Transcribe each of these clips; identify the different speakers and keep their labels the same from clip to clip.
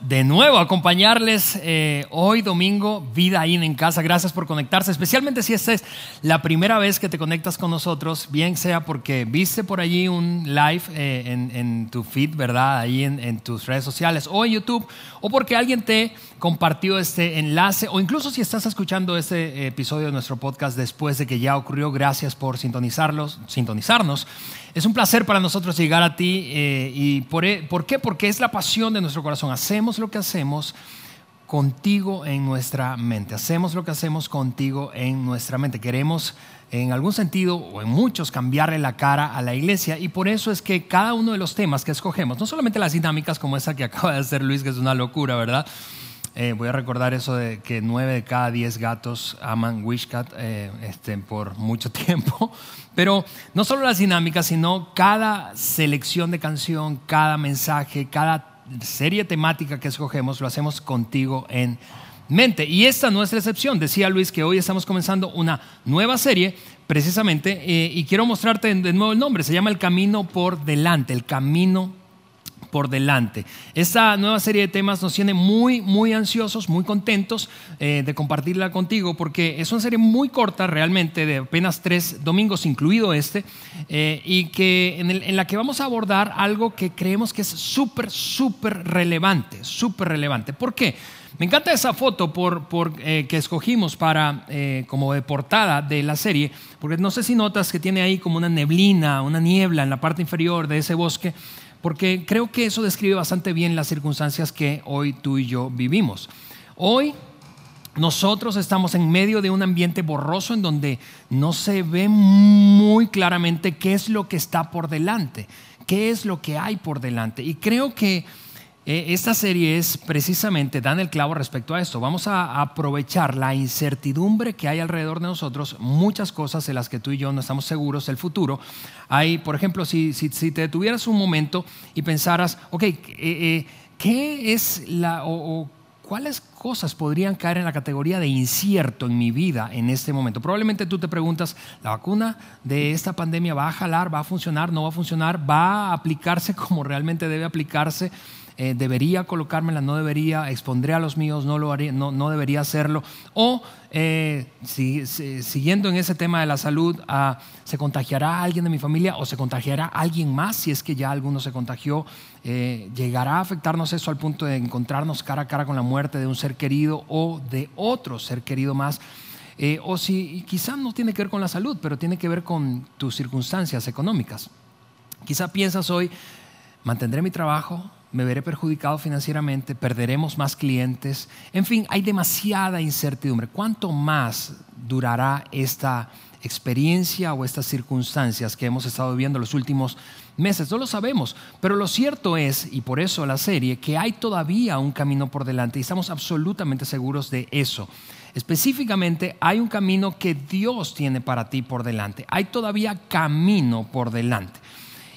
Speaker 1: de nuevo acompañarles eh, hoy domingo, Vida ahí en Casa. Gracias por conectarse, especialmente si esta es la primera vez que te conectas con nosotros, bien sea porque viste por allí un live eh, en, tu feed, ¿verdad? Ahí en, en, tus redes sociales o en YouTube, o porque alguien te compartió este enlace, o incluso si estás escuchando este episodio de nuestro podcast después de que ya ocurrió, gracias por sintonizarlos, sintonizarnos. Es un placer para nosotros llegar a ti. Eh, ¿Y por, e, por qué? Porque es la pasión de nuestro corazón. Hacemos lo que hacemos contigo en nuestra mente. Hacemos lo que hacemos contigo en nuestra mente. Queremos en algún sentido o en muchos cambiarle la cara a la iglesia y por eso es que cada uno de los temas que escogemos, no solamente las dinámicas como esa que acaba de hacer Luis, que es una locura, ¿verdad? Eh, voy a recordar eso de que nueve de cada diez gatos aman Wishcat eh, este, por mucho tiempo. Pero no solo las dinámicas, sino cada selección de canción, cada mensaje, cada serie temática que escogemos, lo hacemos contigo en mente. Y esta no es la excepción. Decía Luis que hoy estamos comenzando una nueva serie precisamente eh, y quiero mostrarte de nuevo el nombre. Se llama El Camino por Delante, el Camino por delante. Esta nueva serie de temas nos tiene muy, muy ansiosos, muy contentos eh, de compartirla contigo, porque es una serie muy corta realmente, de apenas tres domingos, incluido este, eh, y que en, la que vamos a abordar algo que creemos que es súper, súper relevante, súper relevante. ¿Por qué? Me encanta esa foto eh, que escogimos para, como de portada de la serie, porque no sé si notas que tiene ahí como una neblina, una niebla en la parte inferior de ese bosque porque creo que eso describe bastante bien las circunstancias que hoy tú y yo vivimos. Hoy nosotros estamos en medio de un ambiente borroso en donde no se ve muy claramente qué es lo que está por delante, qué es lo que hay por delante. Y creo que esta serie es precisamente, dan el clavo respecto a esto. Vamos a aprovechar la incertidumbre que hay alrededor de nosotros, muchas cosas en las que tú y yo no estamos seguros del futuro. Hay, por ejemplo, si, si, te detuvieras un momento y pensaras, ok, eh, eh, ¿qué es la... O, ¿Cuáles cosas podrían caer en la categoría de incierto en mi vida en este momento? Probablemente tú te preguntas, ¿la vacuna de esta pandemia va a jalar, va a funcionar, no va a funcionar, va a aplicarse como realmente debe aplicarse? Eh, debería colocármela, no debería, expondré a los míos, no, lo haría, no, no debería hacerlo. O eh, si, siguiendo en ese tema de la salud, ah, ¿se contagiará alguien de mi familia o se contagiará alguien más si es que ya alguno se contagió? Eh, ¿Llegará a afectarnos eso al punto de encontrarnos cara a cara con la muerte de un ser querido o de otro ser querido más? o si quizá no tiene que ver con la salud, pero tiene que ver con tus circunstancias económicas. Quizá piensas hoy, mantendré mi trabajo, me veré perjudicado financieramente, perderemos más clientes. En fin, hay demasiada incertidumbre. ¿Cuánto más durará esta experiencia o estas circunstancias que hemos estado viviendo los últimos meses? No lo sabemos, pero lo cierto es, y por eso la serie, que hay todavía un camino por delante y estamos absolutamente seguros de eso. Específicamente, hay un camino que Dios tiene para ti por delante. Hay todavía camino por delante.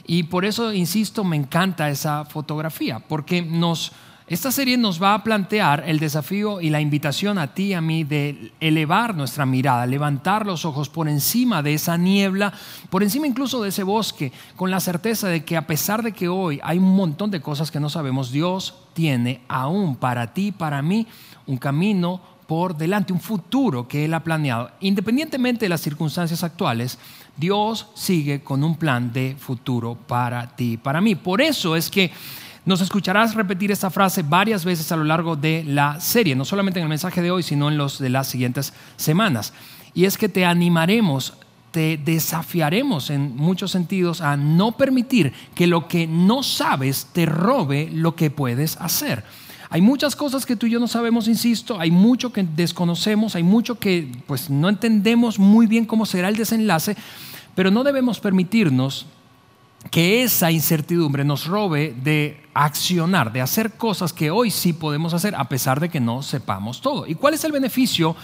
Speaker 1: Y por eso, insisto, me encanta esa fotografía, porque nos, esta serie nos va a plantear el desafío y la invitación a ti y a mí de elevar nuestra mirada, levantar los ojos por encima de esa niebla, por encima incluso de ese bosque, con la certeza de que a pesar de que hoy hay un montón de cosas que no sabemos, Dios tiene aún para ti, para mí, un camino por delante, un futuro que Él ha planeado. Independientemente de las circunstancias actuales, Dios sigue con un plan de futuro para ti, para mí. Por eso es que nos escucharás repetir esta frase varias veces a lo largo de la serie, no solamente en el mensaje de hoy, sino en los de las siguientes semanas. Y es que te animaremos, te desafiaremos en muchos sentidos a no permitir que lo que no sabes te robe lo que puedes hacer. Hay muchas cosas que tú y yo no sabemos, insisto, hay mucho que desconocemos, hay mucho que pues no entendemos muy bien cómo será el desenlace, pero no debemos permitirnos que esa incertidumbre nos robe de accionar, de hacer cosas que hoy sí podemos hacer a pesar de que no sepamos todo. ¿Y cuál es el beneficio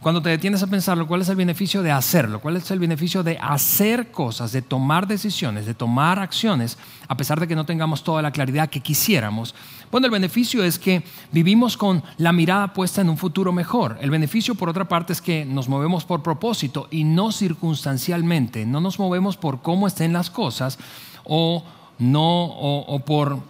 Speaker 1: cuando te detienes a pensarlo, ¿cuál es el beneficio de hacerlo? ¿Cuál es el beneficio de hacer cosas, de tomar decisiones, de tomar acciones, a pesar de que no tengamos toda la claridad que quisiéramos? Bueno, el beneficio es que vivimos con la mirada puesta en un futuro mejor. El beneficio, por otra parte, es que nos movemos por propósito y no circunstancialmente. No nos movemos por cómo estén las cosas o, no, o, o por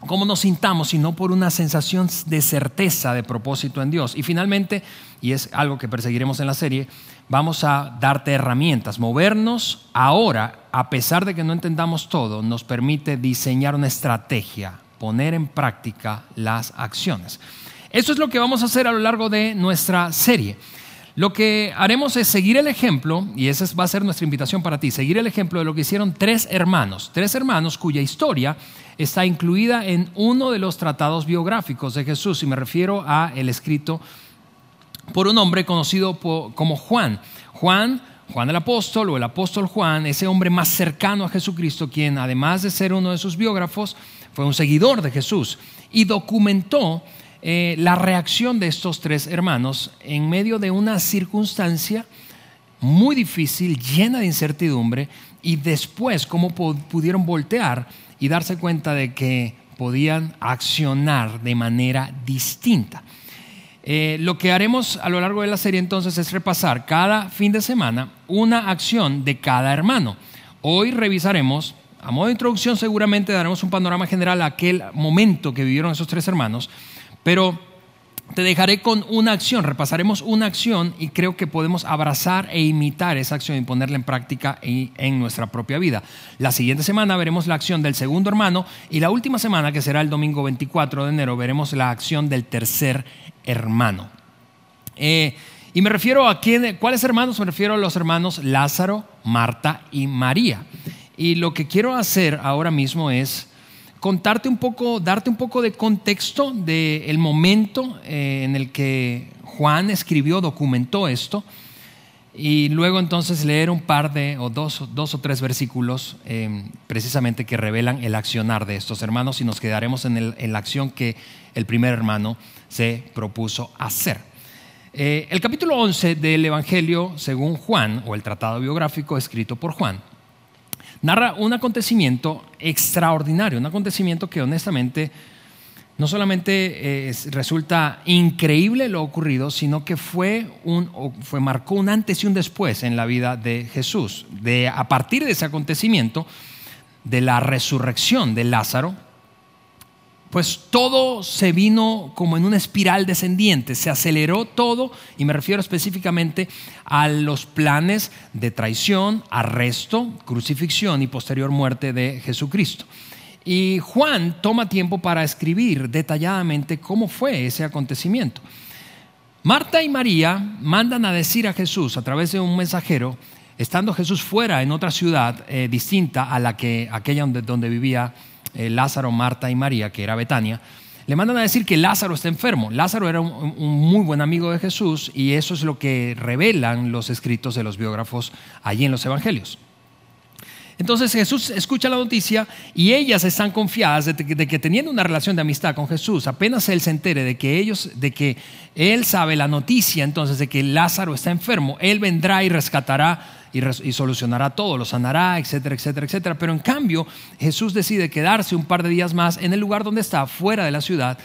Speaker 1: cómo nos sintamos, sino por una sensación de certeza, de propósito en Dios. Y finalmente, y es algo que perseguiremos en la serie, vamos a darte herramientas. Movernos ahora, a pesar de que no entendamos todo, nos permite diseñar una estrategia, poner en práctica las acciones. Eso es lo que vamos a hacer a lo largo de nuestra serie. Lo que haremos es seguir el ejemplo, y esa va a ser nuestra invitación para ti, seguir el ejemplo de lo que hicieron tres hermanos, tres hermanos cuya historia está incluida en uno de los tratados biográficos de Jesús, y me refiero a el escrito por un hombre conocido como Juan. Juan, Juan el apóstol o el apóstol Juan, ese hombre más cercano a Jesucristo, quien además de ser uno de sus biógrafos, fue un seguidor de Jesús y documentó eh, la reacción de estos tres hermanos en medio de una circunstancia muy difícil, llena de incertidumbre, y después cómo pudieron voltear y darse cuenta de que podían accionar de manera distinta. Eh, lo que haremos a lo largo de la serie entonces es repasar cada fin de semana una acción de cada hermano. Hoy revisaremos, a modo de introducción seguramente daremos un panorama general a aquel momento que vivieron esos tres hermanos, pero te dejaré con una acción, repasaremos una acción y creo que podemos abrazar e imitar esa acción y ponerla en práctica en nuestra propia vida. La siguiente semana veremos la acción del segundo hermano y la última semana, que será el domingo 24 de enero, veremos la acción del tercer hermano. Eh, y me refiero a quién, cuáles hermanos, me refiero a los hermanos Lázaro, Marta y María. Y lo que quiero hacer ahora mismo es contarte un poco, darte un poco de contexto del momento eh, en el que Juan escribió, documentó esto, y luego entonces leer un par de, o dos, dos o tres versículos em, precisamente que revelan el accionar de estos hermanos y nos quedaremos en, la acción que el primer hermano se propuso hacer. Eh, el capítulo 11 del Evangelio según Juan, o el tratado biográfico escrito por Juan, narra un acontecimiento extraordinario, un acontecimiento que honestamente no solamente eh, resulta increíble lo ocurrido, sino que fue un, fue, marcó un antes y un después en la vida de Jesús. De, a partir de ese acontecimiento, de la resurrección de Lázaro, pues todo se vino como en una espiral descendiente, se aceleró todo, y me refiero específicamente a los planes de traición, arresto, crucifixión y posterior muerte de Jesucristo. Y Juan toma tiempo para escribir detalladamente cómo fue ese acontecimiento. Marta y María mandan a decir a Jesús a través de un mensajero, estando Jesús fuera en otra ciudad eh, distinta a la que aquella donde, donde vivía eh, Lázaro, Marta y María, que era Betania, le mandan a decir que Lázaro está enfermo. Lázaro era un, muy buen amigo de Jesús y eso es lo que revelan los escritos de los biógrafos allí en los evangelios. Entonces Jesús escucha la noticia y ellas están confiadas de que, de que, teniendo una relación de amistad con Jesús, apenas él se entere de que ellos, de que él sabe la noticia entonces de que Lázaro está enfermo, él vendrá y rescatará y, solucionará todo, lo sanará, etcétera, etcétera, etcétera. Pero en cambio, Jesús decide quedarse un par de días más en el lugar donde está, fuera de la ciudad,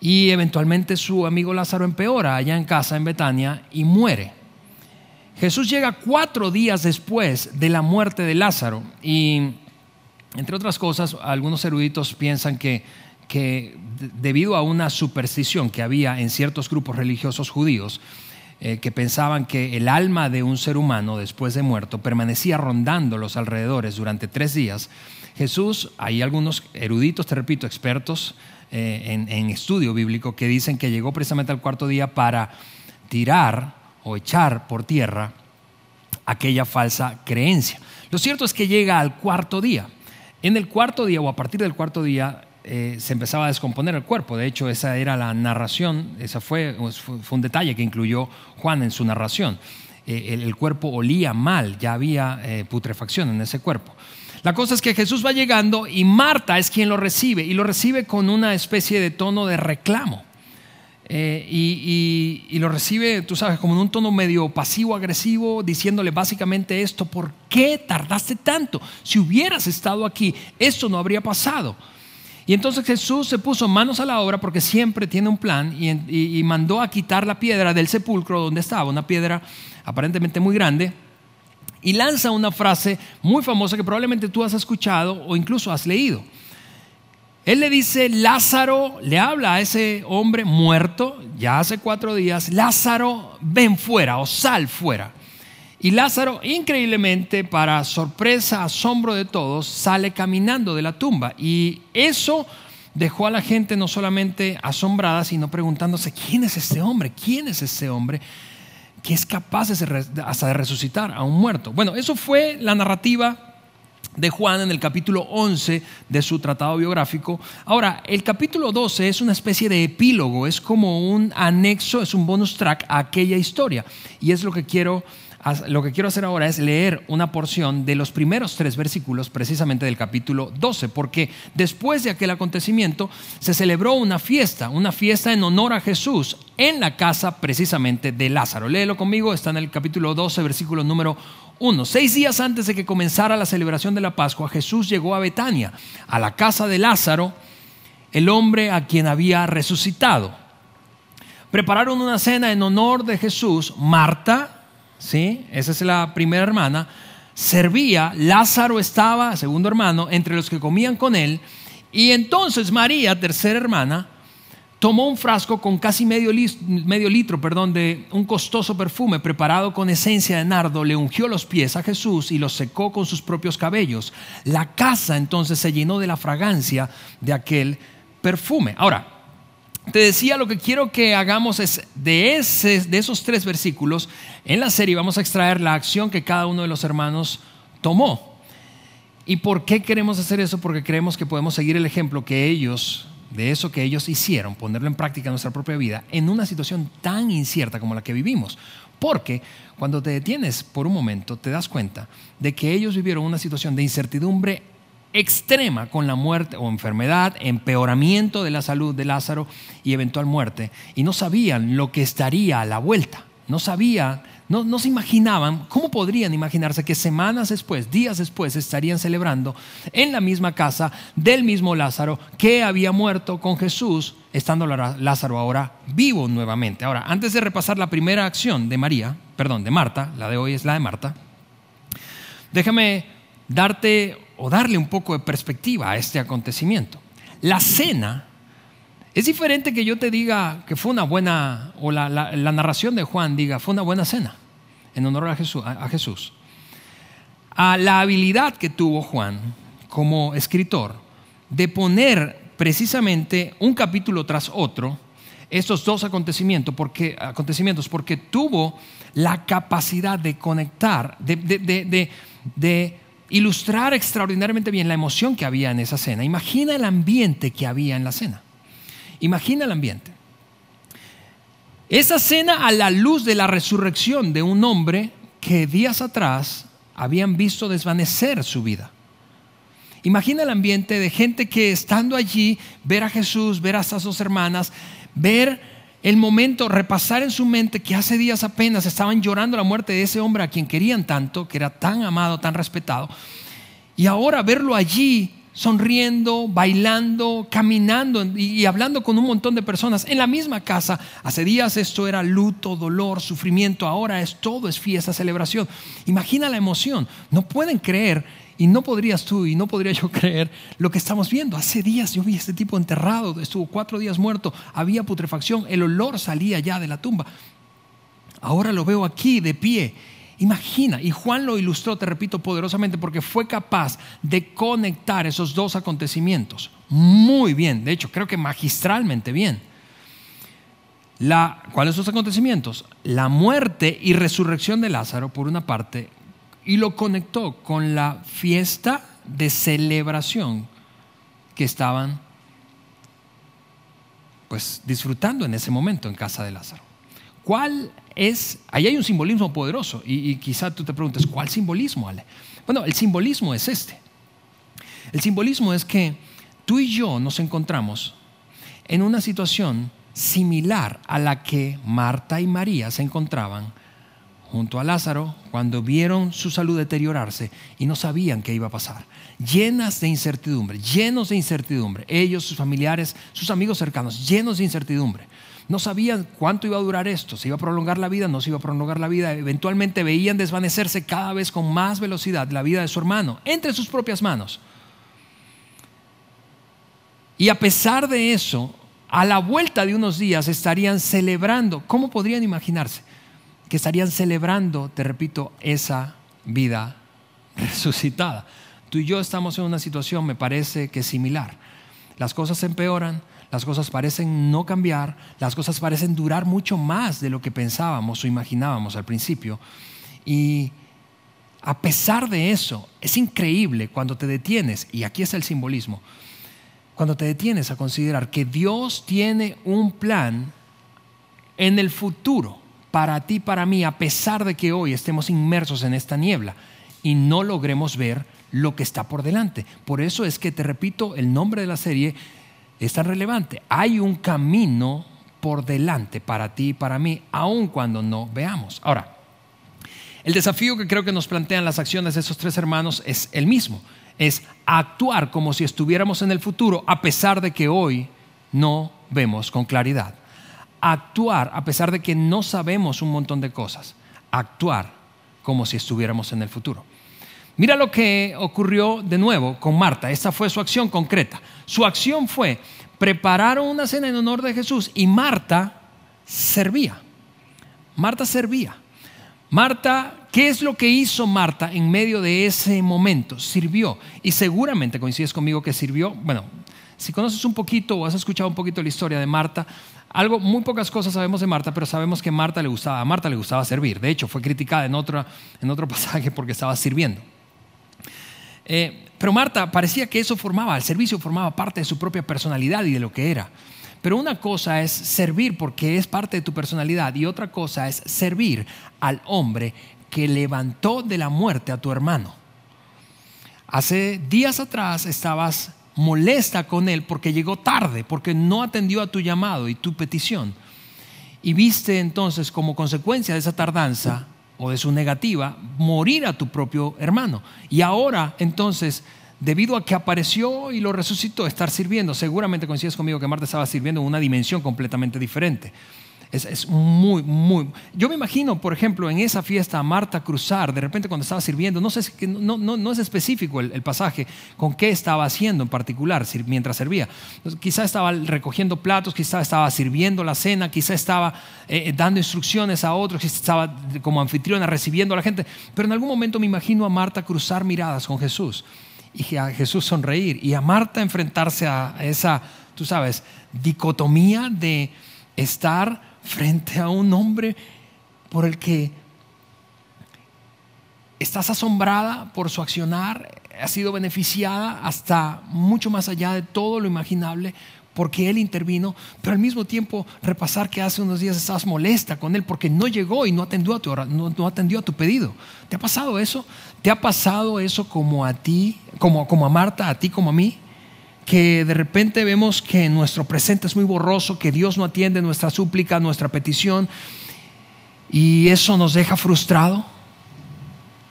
Speaker 1: y eventualmente su amigo Lázaro empeora allá en casa, en Betania, y muere. Jesús llega cuatro días después de la muerte de Lázaro y, entre otras cosas, algunos eruditos piensan que, que debido a una superstición que había en ciertos grupos religiosos judíos, eh, que pensaban que el alma de un ser humano después de muerto permanecía rondando los alrededores durante tres días, Jesús, hay algunos eruditos, te repito, expertos eh, en, en estudio bíblico, que dicen que llegó precisamente al cuarto día para tirar o echar por tierra aquella falsa creencia. Lo cierto es que llega al cuarto día. En el cuarto día o a partir del cuarto día eh, se empezaba a descomponer el cuerpo. De hecho, esa era la narración, esa fue, un detalle que incluyó Juan en su narración. Eh, el, cuerpo olía mal, ya había eh, putrefacción en ese cuerpo. La cosa es que Jesús va llegando y Marta es quien lo recibe y lo recibe con una especie de tono de reclamo. eh, y, lo recibe, tú sabes, como en un tono medio pasivo-agresivo, diciéndole básicamente esto, ¿por qué tardaste tanto? Si hubieras estado aquí, esto no habría pasado. Y entonces Jesús se puso manos a la obra porque siempre tiene un plan y, mandó a quitar la piedra del sepulcro donde estaba, una piedra aparentemente muy grande, y lanza una frase muy famosa que probablemente tú has escuchado o incluso has leído. Él le dice, Lázaro, le habla a ese hombre muerto, ya hace cuatro días, Lázaro, ven fuera o sal fuera. Y Lázaro, increíblemente, para sorpresa, asombro de todos, sale caminando de la tumba. Y eso dejó a la gente no solamente asombrada, sino preguntándose, ¿quién es este hombre? ¿Quién es este hombre? que es capaz de, hasta de resucitar a un muerto. Bueno, eso fue la narrativa de Juan en el capítulo 11 de su tratado biográfico. Ahora, el capítulo 12 es una especie de epílogo, es como un anexo, es un bonus track a aquella historia. Y es lo que quiero lo que quiero hacer ahora es leer una porción de los primeros tres versículos precisamente del capítulo 12, porque después de aquel acontecimiento se celebró una fiesta, una fiesta en honor a Jesús en la casa precisamente de Lázaro. Léelo conmigo, está en el capítulo 12, versículo número 1. Seis días antes de que comenzara la celebración de la Pascua, Jesús llegó a Betania, a la casa de Lázaro, el hombre a quien había resucitado. Prepararon una cena en honor de Jesús. Marta, ¿sí? Esa es la primera hermana, servía, Lázaro estaba, segundo hermano, entre los que comían con él, y entonces María, tercera hermana, tomó un frasco con casi medio, medio litro perdón, de un costoso perfume preparado con esencia de nardo, le ungió los pies a Jesús y los secó con sus propios cabellos. La casa entonces se llenó de la fragancia de aquel perfume. Ahora, te decía, lo que quiero que hagamos es de, de esos tres versículos, en la serie vamos a extraer la acción que cada uno de los hermanos tomó. ¿Y por qué queremos hacer eso? Porque creemos que podemos seguir el ejemplo que ellos, de eso que ellos hicieron, ponerlo en práctica en nuestra propia vida, en una situación tan incierta como la que vivimos. Porque cuando te detienes por un momento, te das cuenta de que ellos vivieron una situación de incertidumbre extrema con la muerte o enfermedad, empeoramiento de la salud de Lázaro y eventual muerte. Y no sabían lo que estaría a la vuelta. No sabían, no, no, se imaginaban, ¿cómo podrían imaginarse que semanas después, días después, estarían celebrando en la misma casa del mismo Lázaro que había muerto con Jesús, estando Lázaro ahora vivo nuevamente? Ahora, antes de repasar la primera acción de María, perdón, de Marta, la de hoy es la de Marta, déjame darte o darle un poco de perspectiva a este acontecimiento. La cena es diferente que yo te diga que fue una buena, o la, narración de Juan diga, fue una buena cena en honor a Jesús. A, Jesús. a la habilidad que tuvo Juan como escritor de poner precisamente un capítulo tras otro estos dos acontecimientos porque, acontecimientos, porque tuvo la capacidad de conectar, de, de, de ilustrar extraordinariamente bien la emoción que había en esa cena. Imagina el ambiente que había en la cena. Imagina el ambiente. Esa cena a la luz de la resurrección de un hombre que días atrás habían visto desvanecer su vida. Imagina el ambiente de gente que estando allí, ver a Jesús, ver a estas dos hermanas, ver el momento, repasar en su mente que hace días apenas estaban llorando la muerte de ese hombre a quien querían tanto, que era tan amado, tan respetado, y ahora verlo allí sonriendo, bailando, caminando y hablando con un montón de personas en la misma casa. Hace días esto era luto, dolor, sufrimiento, ahora es todo, es fiesta, celebración. Imagina la emoción. No pueden creer y no podrías tú y no podría yo creer lo que estamos viendo. Hace días yo vi a este tipo enterrado, estuvo cuatro días muerto, había putrefacción, el olor salía ya de la tumba. Ahora lo veo aquí de pie. Imagina, y Juan lo ilustró, te repito, poderosamente porque fue capaz de conectar esos dos acontecimientos muy bien, de hecho creo que magistralmente bien. La, ¿Cuáles son los acontecimientos? La muerte y resurrección de Lázaro, por una parte, y lo conectó con la fiesta de celebración que estaban pues disfrutando en ese momento en casa de Lázaro. ¿Cuál es? Ahí hay un simbolismo poderoso y, y quizá tú te preguntes, ¿cuál simbolismo, Ale? Bueno, el simbolismo es este. El simbolismo es que tú y yo nos encontramos en una situación similar a la que Marta y María se encontraban junto a Lázaro cuando vieron su salud deteriorarse y no sabían qué iba a pasar. Llenas de incertidumbre, llenos de incertidumbre. Ellos, sus familiares, sus amigos cercanos, llenos de incertidumbre. No sabían cuánto iba a durar esto, se iba a prolongar la vida, no se iba a prolongar la vida. Eventualmente veían desvanecerse cada vez con más velocidad la vida de su hermano entre sus propias manos. Y a pesar de eso, a la vuelta de unos días estarían celebrando, ¿cómo podrían imaginarse? Que estarían celebrando, te repito, esa vida resucitada. Tú y yo estamos en una situación, me parece que similar. Las cosas empeoran, las cosas parecen no cambiar, las cosas parecen durar mucho más de lo que pensábamos o imaginábamos al principio. Y a pesar de eso, es increíble cuando te detienes, y aquí es el simbolismo, cuando te detienes a considerar que Dios tiene un plan en el futuro para ti, para mí, a pesar de que hoy estemos inmersos en esta niebla y no logremos ver lo que está por delante. Por eso es que te repito, el nombre de la serie es tan relevante. Hay un camino por delante para ti y para mí, aun cuando no veamos. Ahora, el desafío que creo que nos plantean las acciones de esos tres hermanos es el mismo. Es actuar como si estuviéramos en el futuro a pesar de que hoy no vemos con claridad. Actuar a pesar de que no sabemos un montón de cosas. Actuar como si estuviéramos en el futuro. Mira lo que ocurrió de nuevo con Marta. Esta fue su acción concreta. Su acción fue, prepararon una cena en honor de Jesús y Marta servía. Marta servía. Marta, ¿qué es lo que hizo Marta en medio de ese momento? Sirvió. Y seguramente coincides conmigo que sirvió. Bueno, si conoces un poquito o has escuchado un poquito la historia de Marta, algo, muy pocas cosas sabemos de Marta, pero sabemos que Marta le gustaba, a Marta le gustaba servir. De hecho, fue criticada en, en otro pasaje porque estaba sirviendo. Eh, pero Marta parecía que eso formaba, el servicio formaba parte de su propia personalidad y de lo que era. Pero una cosa es servir porque es parte de tu personalidad y otra cosa es servir al hombre que levantó de la muerte a tu hermano. Hace días atrás estabas molesta con él porque llegó tarde, porque no atendió a tu llamado y tu petición. Y viste entonces como consecuencia de esa tardanza o de su negativa, morir a tu propio hermano. Y ahora, entonces, debido a que apareció y lo resucitó, estar sirviendo, seguramente coincides conmigo que Marta estaba sirviendo en una dimensión completamente diferente. Es, muy, muy... Yo me imagino, por ejemplo, en esa fiesta a Marta cruzar, de repente cuando estaba sirviendo, no, sé, no, no, no es específico el, pasaje con qué estaba haciendo en particular mientras servía. Quizá estaba recogiendo platos, quizá estaba sirviendo la cena, quizá estaba eh, eh, dando instrucciones a otros, quizá estaba como anfitriona recibiendo a la gente, pero en algún momento me imagino a Marta cruzar miradas con Jesús. Y a Jesús sonreír. Y a Marta enfrentarse a esa, tú sabes, dicotomía de estar frente a un hombre por el que estás asombrada por su accionar, ha sido beneficiada hasta mucho más allá de todo lo imaginable porque Él intervino, pero al mismo tiempo repasar que hace unos días estabas molesta con Él porque no llegó y no atendió a tu, no, atendió a tu pedido. ¿Te ha pasado eso? ¿Te ha pasado eso como a ti, como, como a Marta, a ti como a mí? Que de repente vemos que nuestro presente es muy borroso, que Dios no atiende nuestra súplica, nuestra petición, y eso nos deja frustrado.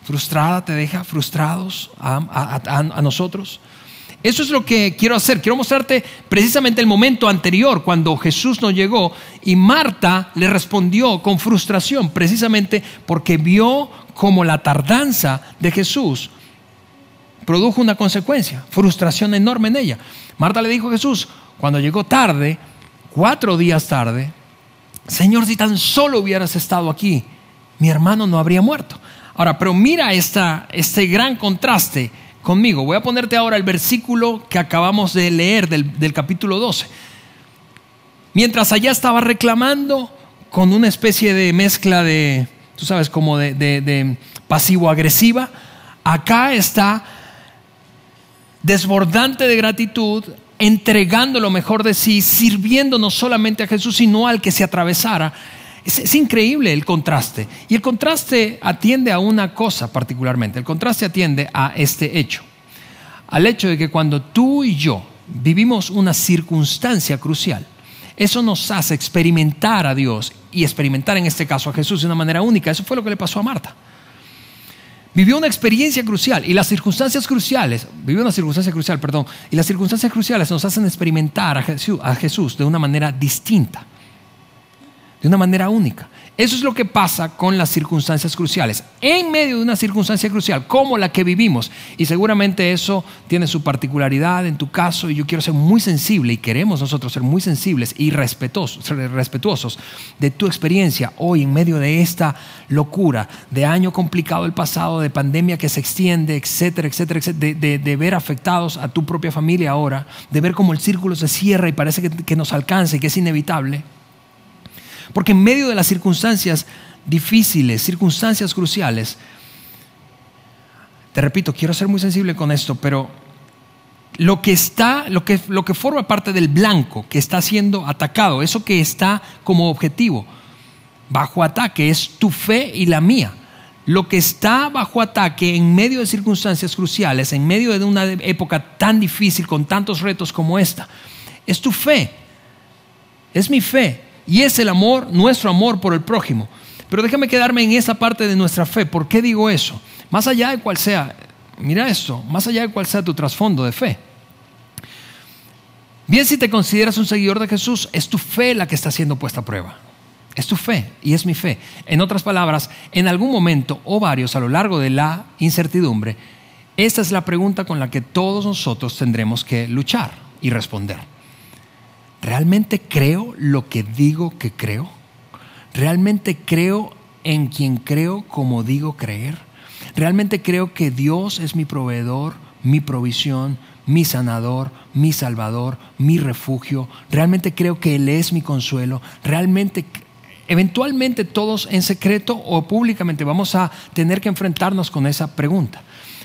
Speaker 1: Frustrada te deja frustrados a, a, nosotros. Eso es lo que quiero hacer. Quiero mostrarte precisamente el momento anterior, cuando Jesús no llegó y Marta le respondió con frustración, precisamente porque vio como la tardanza de Jesús produjo una consecuencia, frustración enorme en ella. Marta le dijo a Jesús, cuando llegó tarde, cuatro días tarde, Señor, si tan solo hubieras estado aquí, mi hermano no habría muerto. Ahora, pero mira esta, este gran contraste conmigo. Voy a ponerte ahora el versículo que acabamos de leer del, capítulo 12. Mientras allá estaba reclamando con una especie de mezcla de, tú sabes, como de pasivo-agresiva, acá está desbordante de gratitud, entregando lo mejor de sí, sirviendo no solamente a Jesús, sino al que se atravesara. Es, increíble el contraste. Y el contraste atiende a una cosa particularmente. El contraste atiende a este hecho. Al hecho de que cuando tú y yo vivimos una circunstancia crucial, Eso nos hace experimentar a Dios y experimentar en este caso a Jesús de una manera única. Eso fue lo que le pasó a Marta. Vivió una experiencia crucial y las circunstancias cruciales, vivió una circunstancia crucial, perdón, y las circunstancias cruciales nos hacen experimentar a Jesús, a Jesús de una manera distinta, de una manera única. Eso es lo que pasa con las circunstancias cruciales. En medio de una circunstancia crucial como la que vivimos, y seguramente eso tiene su particularidad en tu caso, y yo quiero ser muy sensible, y queremos nosotros ser muy sensibles y respetuosos, respetuosos de tu experiencia hoy en medio de esta locura, de año complicado el pasado, de pandemia que se extiende, etcétera, etcétera, etcétera de, ver afectados a tu propia familia ahora, de ver cómo el círculo se cierra y parece que, que nos alcanza y que es inevitable porque en medio de las circunstancias difíciles, circunstancias cruciales, te repito, quiero ser muy sensible con esto, pero lo que está, lo que, lo que forma parte del blanco que está siendo atacado, eso que está como objetivo, bajo ataque, es tu fe y la mía. Lo que está bajo ataque en medio de circunstancias cruciales, en medio de una época tan difícil, con tantos retos como esta, es tu fe. Es mi fe. Y es el amor, nuestro amor por el prójimo. Pero déjame quedarme en esa parte de nuestra fe. ¿Por qué digo eso? Más allá de cual sea, mira esto, más allá de cual sea tu trasfondo de fe. Bien, si te consideras un seguidor de Jesús, es tu fe la que está siendo puesta a prueba. Es tu fe y es mi fe. En otras palabras, en algún momento o varios a lo largo de la incertidumbre, esta es la pregunta con la que todos nosotros tendremos que luchar y responder. ¿Realmente creo lo que digo que creo? ¿Realmente creo en quien creo como digo creer? ¿Realmente creo que Dios es mi proveedor, mi provisión, mi sanador, mi salvador, mi refugio? ¿Realmente creo que Él es mi consuelo? ¿Realmente, eventualmente todos en secreto o públicamente vamos a tener que enfrentarnos con esa pregunta?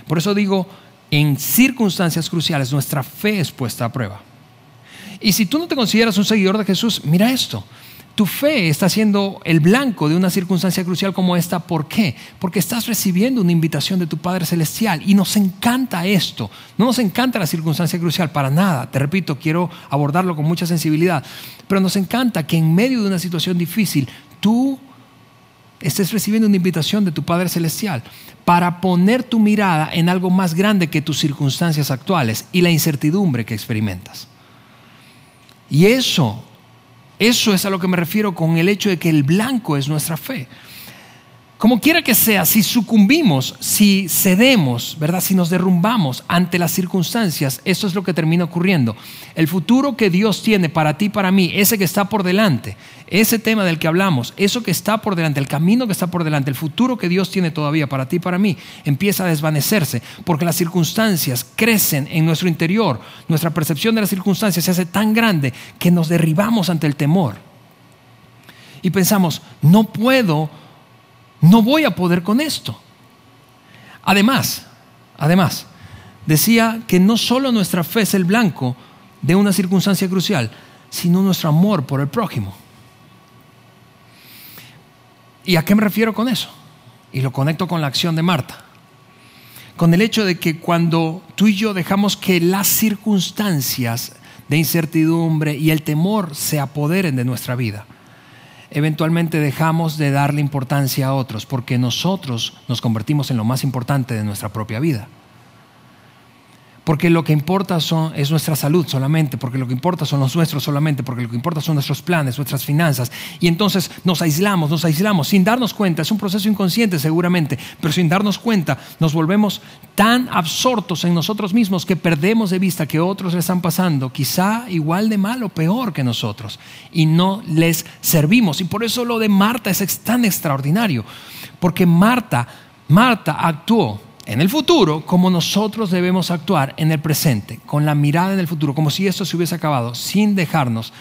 Speaker 1: Por eso digo, en circunstancias cruciales nuestra fe es puesta a prueba. Y si tú no te consideras un seguidor de Jesús, mira esto. Tu fe está siendo el blanco de una circunstancia crucial como esta. ¿Por qué? Porque estás recibiendo una invitación de tu Padre Celestial y nos encanta esto. No nos encanta la circunstancia crucial para nada. Te repito, quiero abordarlo con mucha sensibilidad. Pero nos encanta que en medio de una situación difícil tú estés recibiendo una invitación de tu Padre Celestial para poner tu mirada en algo más grande que tus circunstancias actuales y la incertidumbre que experimentas. Y eso, eso es a lo que me refiero con el hecho de que el blanco es nuestra fe. Como quiera que sea, si sucumbimos, si cedemos, ¿verdad? Si nos derrumbamos ante las circunstancias, eso es lo que termina ocurriendo. El futuro que Dios tiene para ti para mí, ese que está por delante, ese tema del que hablamos, eso que está por delante, el camino que está por delante, el futuro que Dios tiene todavía para ti para mí, empieza a desvanecerse porque las circunstancias crecen en nuestro interior. Nuestra percepción de las circunstancias se hace tan grande que nos derribamos ante el temor. Y pensamos, no puedo no voy a poder con esto. Además, además, decía que no solo nuestra fe es el blanco de una circunstancia crucial, sino nuestro amor por el prójimo. ¿Y a qué me refiero con eso? Y lo conecto con la acción de Marta. Con el hecho de que cuando tú y yo dejamos que las circunstancias de incertidumbre y el temor se apoderen de nuestra vida, eventualmente dejamos de darle importancia a otros porque nosotros nos convertimos en lo más importante de nuestra propia vida. Porque lo que importa es nuestra salud solamente, porque lo que importa son los nuestros solamente, porque lo que importa son nuestros planes, nuestras finanzas. Y entonces nos aislamos, nos aislamos sin darnos cuenta. Es un proceso inconsciente seguramente, pero sin darnos cuenta nos volvemos tan absortos en nosotros mismos que perdemos de vista que otros le están pasando, quizá igual de mal o peor que nosotros, y no les servimos. Y por eso lo de Marta es tan extraordinario, porque Marta, Marta actuó en el futuro como nosotros debemos actuar en el presente, con la mirada en el futuro, como si esto se hubiese acabado, sin dejarnos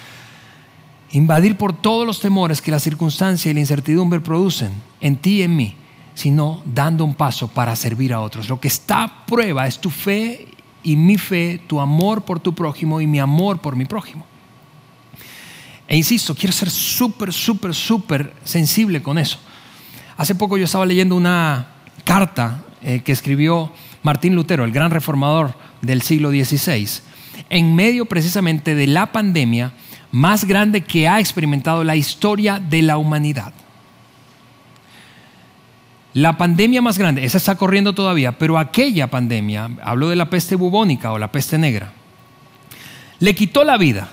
Speaker 1: invadir por todos los temores que la circunstancia y la incertidumbre producen en ti y en mí, sino dando un paso para servir a otros. Lo que está a prueba es tu fe y mi fe, tu amor por tu prójimo y mi amor por mi prójimo. E insisto, quiero ser súper, súper, súper sensible con eso. Hace poco yo estaba leyendo una carta eh, que escribió Martín Lutero, el gran reformador del siglo XVI, en medio precisamente de la pandemia, más grande que ha experimentado la historia de la humanidad. La pandemia más grande, esa está corriendo todavía, pero aquella pandemia, hablo de la peste bubónica o la peste negra, le quitó la vida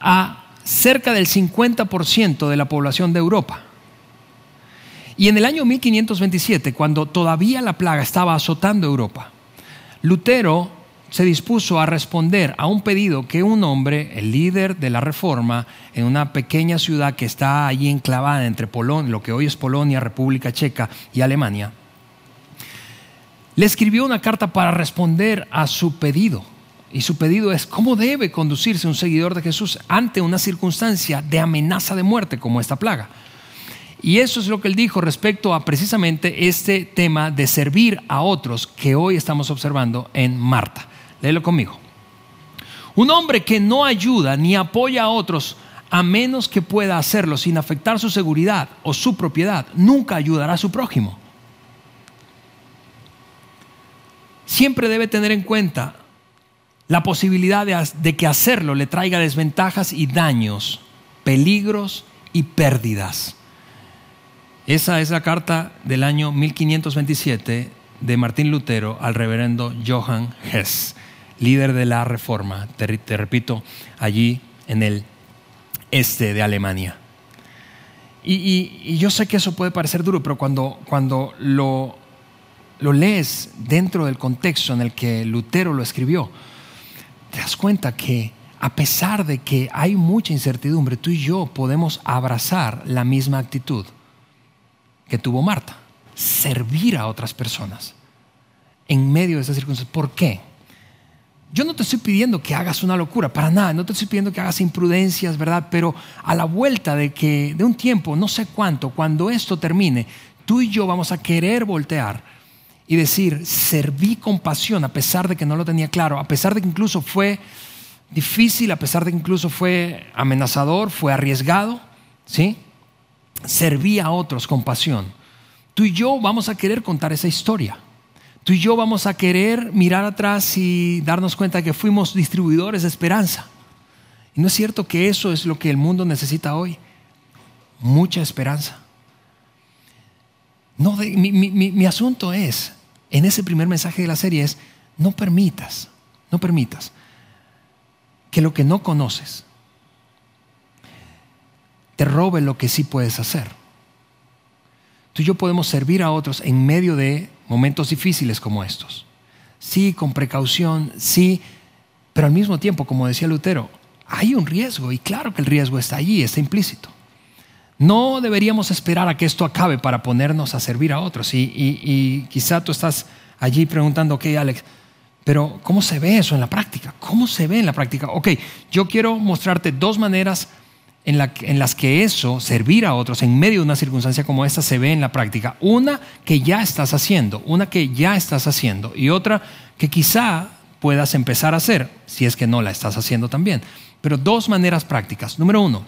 Speaker 1: a cerca del 50% de la población de Europa. Y en el año 1527, cuando todavía la plaga estaba azotando Europa, Lutero se dispuso a responder a un pedido que un hombre, el líder de la Reforma, en una pequeña ciudad que está allí enclavada entre Polonia, lo que hoy es Polonia, República Checa y Alemania, le escribió una carta para responder a su pedido. Y su pedido es cómo debe conducirse un seguidor de Jesús ante una circunstancia de amenaza de muerte como esta plaga. Y eso es lo que él dijo respecto a precisamente este tema de servir a otros que hoy estamos observando en Marta. Léelo conmigo. Un hombre que no ayuda ni apoya a otros a menos que pueda hacerlo sin afectar su seguridad o su propiedad, nunca ayudará a su prójimo. Siempre debe tener en cuenta la posibilidad de, que hacerlo le traiga desventajas y daños, peligros y pérdidas. Esa es la carta del año 1527 de Martín Lutero al reverendo Johann Hess líder de la Reforma, te, repito, allí en el este de Alemania. Y, yo sé que eso puede parecer duro, pero cuando, cuando lo, lo lees dentro del contexto en el que Lutero lo escribió, te das cuenta que a pesar de que hay mucha incertidumbre, tú y yo podemos abrazar la misma actitud que tuvo Marta, servir a otras personas en medio de esas circunstancias. ¿Por qué? Yo no te estoy pidiendo que hagas una locura, para nada, no te estoy pidiendo que hagas imprudencias, ¿verdad? Pero a la vuelta de que de un tiempo, no sé cuánto, cuando esto termine, tú y yo vamos a querer voltear y decir, serví con pasión a pesar de que no lo tenía claro, a pesar de que incluso fue difícil, a pesar de que incluso fue amenazador, fue arriesgado, ¿sí? Serví a otros con pasión. Tú y yo vamos a querer contar esa historia tú y yo vamos a querer mirar atrás y darnos cuenta que fuimos distribuidores de esperanza. Y no es cierto que eso es lo que el mundo necesita hoy. Mucha esperanza. No, mi, mi asunto es, en ese primer mensaje de la serie es, no permitas, no permitas que lo que no conoces robe lo que sí puedes hacer. Tú y yo podemos servir a otros en medio de momentos difíciles como estos. Sí, con precaución, sí, pero al mismo tiempo, como decía Lutero, hay un riesgo y claro que el riesgo está allí, está implícito. No deberíamos esperar a que esto acabe para ponernos a servir a otros. Y, quizá tú estás allí preguntando, ok, Alex, pero ¿cómo se ve eso en la práctica? ¿Cómo se ve en la práctica? Ok, yo quiero mostrarte dos maneras en, las que eso, servir a otros en medio de una circunstancia como esta, se ve en la práctica. Una que ya estás haciendo, una que ya estás haciendo y otra que quizá puedas empezar a hacer, si es que no la estás haciendo también. Pero dos maneras prácticas. Número uno,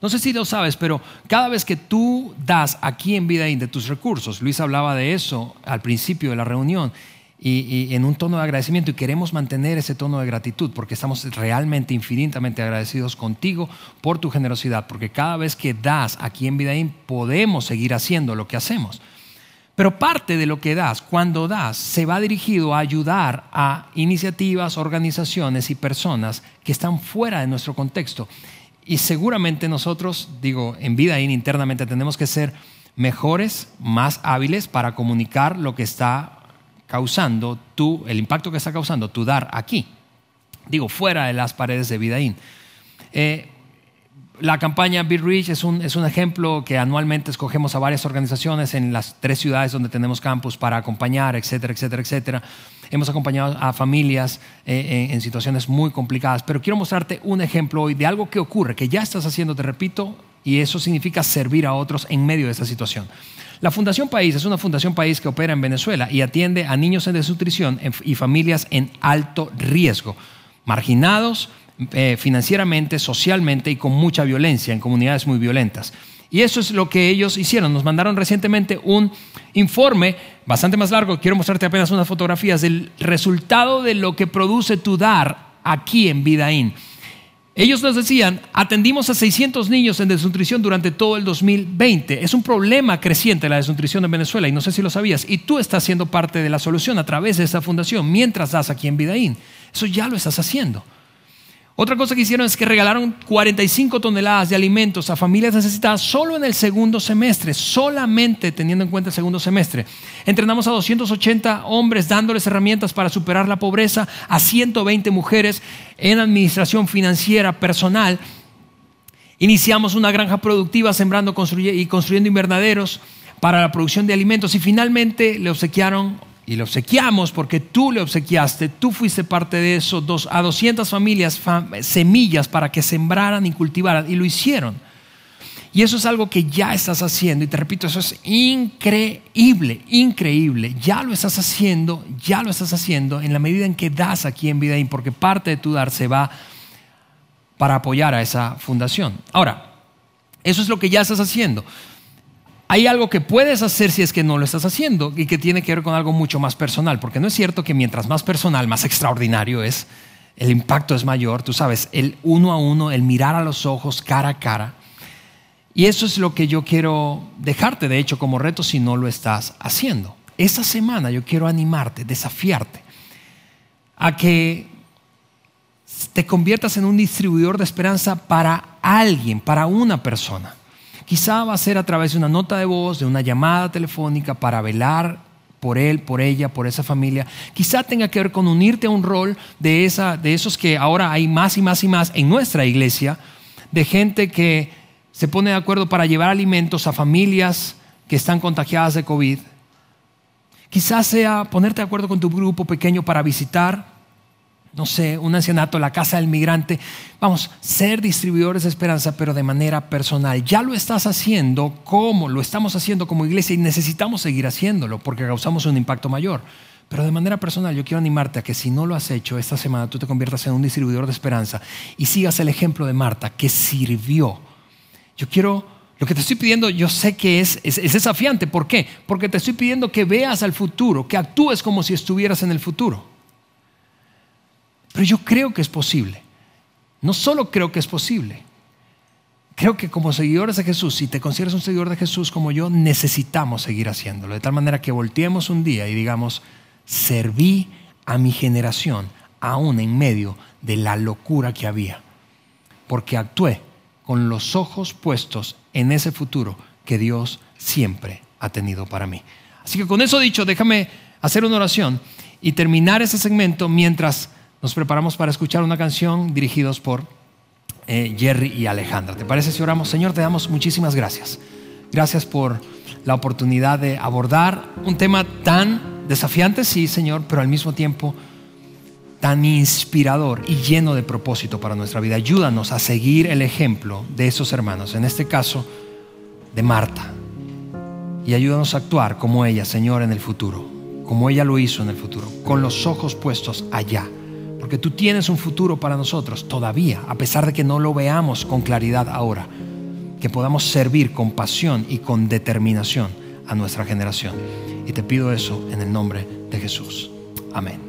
Speaker 1: no sé si lo sabes, pero cada vez que tú das aquí en Vida de tus recursos, Luis hablaba de eso al principio de la reunión, y, en un tono de agradecimiento y queremos mantener ese tono de gratitud porque estamos realmente infinitamente agradecidos contigo por tu generosidad, porque cada vez que das aquí en Vidaín podemos seguir haciendo lo que hacemos. Pero parte de lo que das, cuando das, se va dirigido a ayudar a iniciativas, organizaciones y personas que están fuera de nuestro contexto. Y seguramente nosotros, digo, en Vidaín internamente tenemos que ser mejores, más hábiles para comunicar lo que está causando tú, el impacto que está causando tu dar aquí. Digo, fuera de las paredes de Vidaín. Eh, la campaña Be Rich es un, es un ejemplo que anualmente escogemos a varias organizaciones en las tres ciudades donde tenemos campus para acompañar, etcétera, etcétera, etcétera. Hemos acompañado a familias eh, en situaciones muy complicadas, pero quiero mostrarte un ejemplo hoy de algo que ocurre, que ya estás haciendo, te repito, y eso significa servir a otros en medio de esta situación. La Fundación País es una fundación país que opera en Venezuela y atiende a niños en desnutrición y familias en alto riesgo, marginados eh, financieramente, socialmente y con mucha violencia, en comunidades muy violentas. Y eso es lo que ellos hicieron. Nos mandaron recientemente un informe bastante más largo. Quiero mostrarte apenas unas fotografías del resultado de lo que produce tu dar aquí en Vidaín. Ellos nos decían, atendimos a 600 niños en desnutrición durante todo el 2020. Es un problema creciente la desnutrición en Venezuela y no sé si lo sabías. Y tú estás siendo parte de la solución a través de esta fundación mientras das aquí en Vidaín. Eso ya lo estás haciendo. Otra cosa que hicieron es que regalaron 45 toneladas de alimentos a familias necesitadas solo en el segundo semestre, solamente teniendo en cuenta el segundo semestre. Entrenamos a 280 hombres dándoles herramientas para superar la pobreza, a 120 mujeres en administración financiera personal. Iniciamos una granja productiva sembrando y construyendo invernaderos para la producción de alimentos y finalmente le obsequiaron y le obsequiamos porque tú le obsequiaste, tú fuiste parte de eso, dos, a 200 familias semillas para que sembraran y cultivaran y lo hicieron. Y eso es algo que ya estás haciendo y te repito, eso es increíble, increíble. Ya lo estás haciendo, ya lo estás haciendo en la medida en que das aquí en Vidaín, porque parte de tu dar se va para apoyar a esa fundación. Ahora, eso es lo que ya estás haciendo hay algo que puedes hacer si es que no lo estás haciendo y que tiene que ver con algo mucho más personal, porque no es cierto que mientras más personal, más extraordinario es, el impacto es mayor, tú sabes, el uno a uno, el mirar a los ojos cara a cara. Y eso es lo que yo quiero dejarte, de hecho, como reto si no lo estás haciendo. Esta semana yo quiero animarte, desafiarte a que te conviertas en un distribuidor de esperanza para alguien, para una persona. Quizá va a ser a través de una nota de voz, de una llamada telefónica para velar por él, por ella, por esa familia. Quizá tenga que ver con unirte a un rol de, esa, de esos que ahora hay más y más y más en nuestra iglesia, de gente que se pone de acuerdo para llevar alimentos a familias que están contagiadas de COVID. Quizás sea ponerte de acuerdo con tu grupo pequeño para visitar no sé, un ancianato, la casa del migrante. Vamos, ser distribuidores de esperanza, pero de manera personal. Ya lo estás haciendo como lo estamos haciendo como iglesia y necesitamos seguir haciéndolo porque causamos un impacto mayor. Pero de manera personal, yo quiero animarte a que si no lo has hecho esta semana, tú te conviertas en un distribuidor de esperanza y sigas el ejemplo de Marta, que sirvió. Yo quiero, lo que te estoy pidiendo, yo sé que es, es, es desafiante. ¿Por qué? Porque te estoy pidiendo que veas al futuro, que actúes como si estuvieras en el futuro. Pero yo creo que es posible. No solo creo que es posible. Creo que como seguidores de Jesús, si te consideras un seguidor de Jesús como yo, necesitamos seguir haciéndolo. De tal manera que volteemos un día y digamos, serví a mi generación aún en medio de la locura que había. Porque actué con los ojos puestos en ese futuro que Dios siempre ha tenido para mí. Así que con eso dicho, déjame hacer una oración y terminar ese segmento mientras nos preparamos para escuchar una canción dirigidos por eh, Jerry y Alejandra. ¿Te parece si oramos? Señor, te damos muchísimas gracias. Gracias por la oportunidad de abordar un tema tan desafiante, sí, Señor, pero al mismo tiempo tan inspirador y lleno de propósito para nuestra vida. Ayúdanos a seguir el ejemplo de esos hermanos, en este caso de Marta. Y ayúdanos a actuar como ella, Señor, en el futuro, como ella lo hizo en el futuro, con los ojos puestos allá porque tú tienes un futuro para nosotros todavía, a pesar de que no lo veamos con claridad ahora, que podamos servir con pasión y con determinación a nuestra generación. Y te pido eso en el nombre de Jesús. Amén.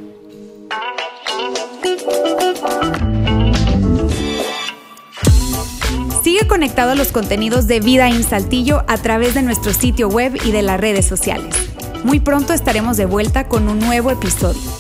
Speaker 2: Sigue conectado a los contenidos de Vida en Saltillo a través de nuestro sitio web y de las redes sociales. Muy pronto estaremos de vuelta con un nuevo episodio.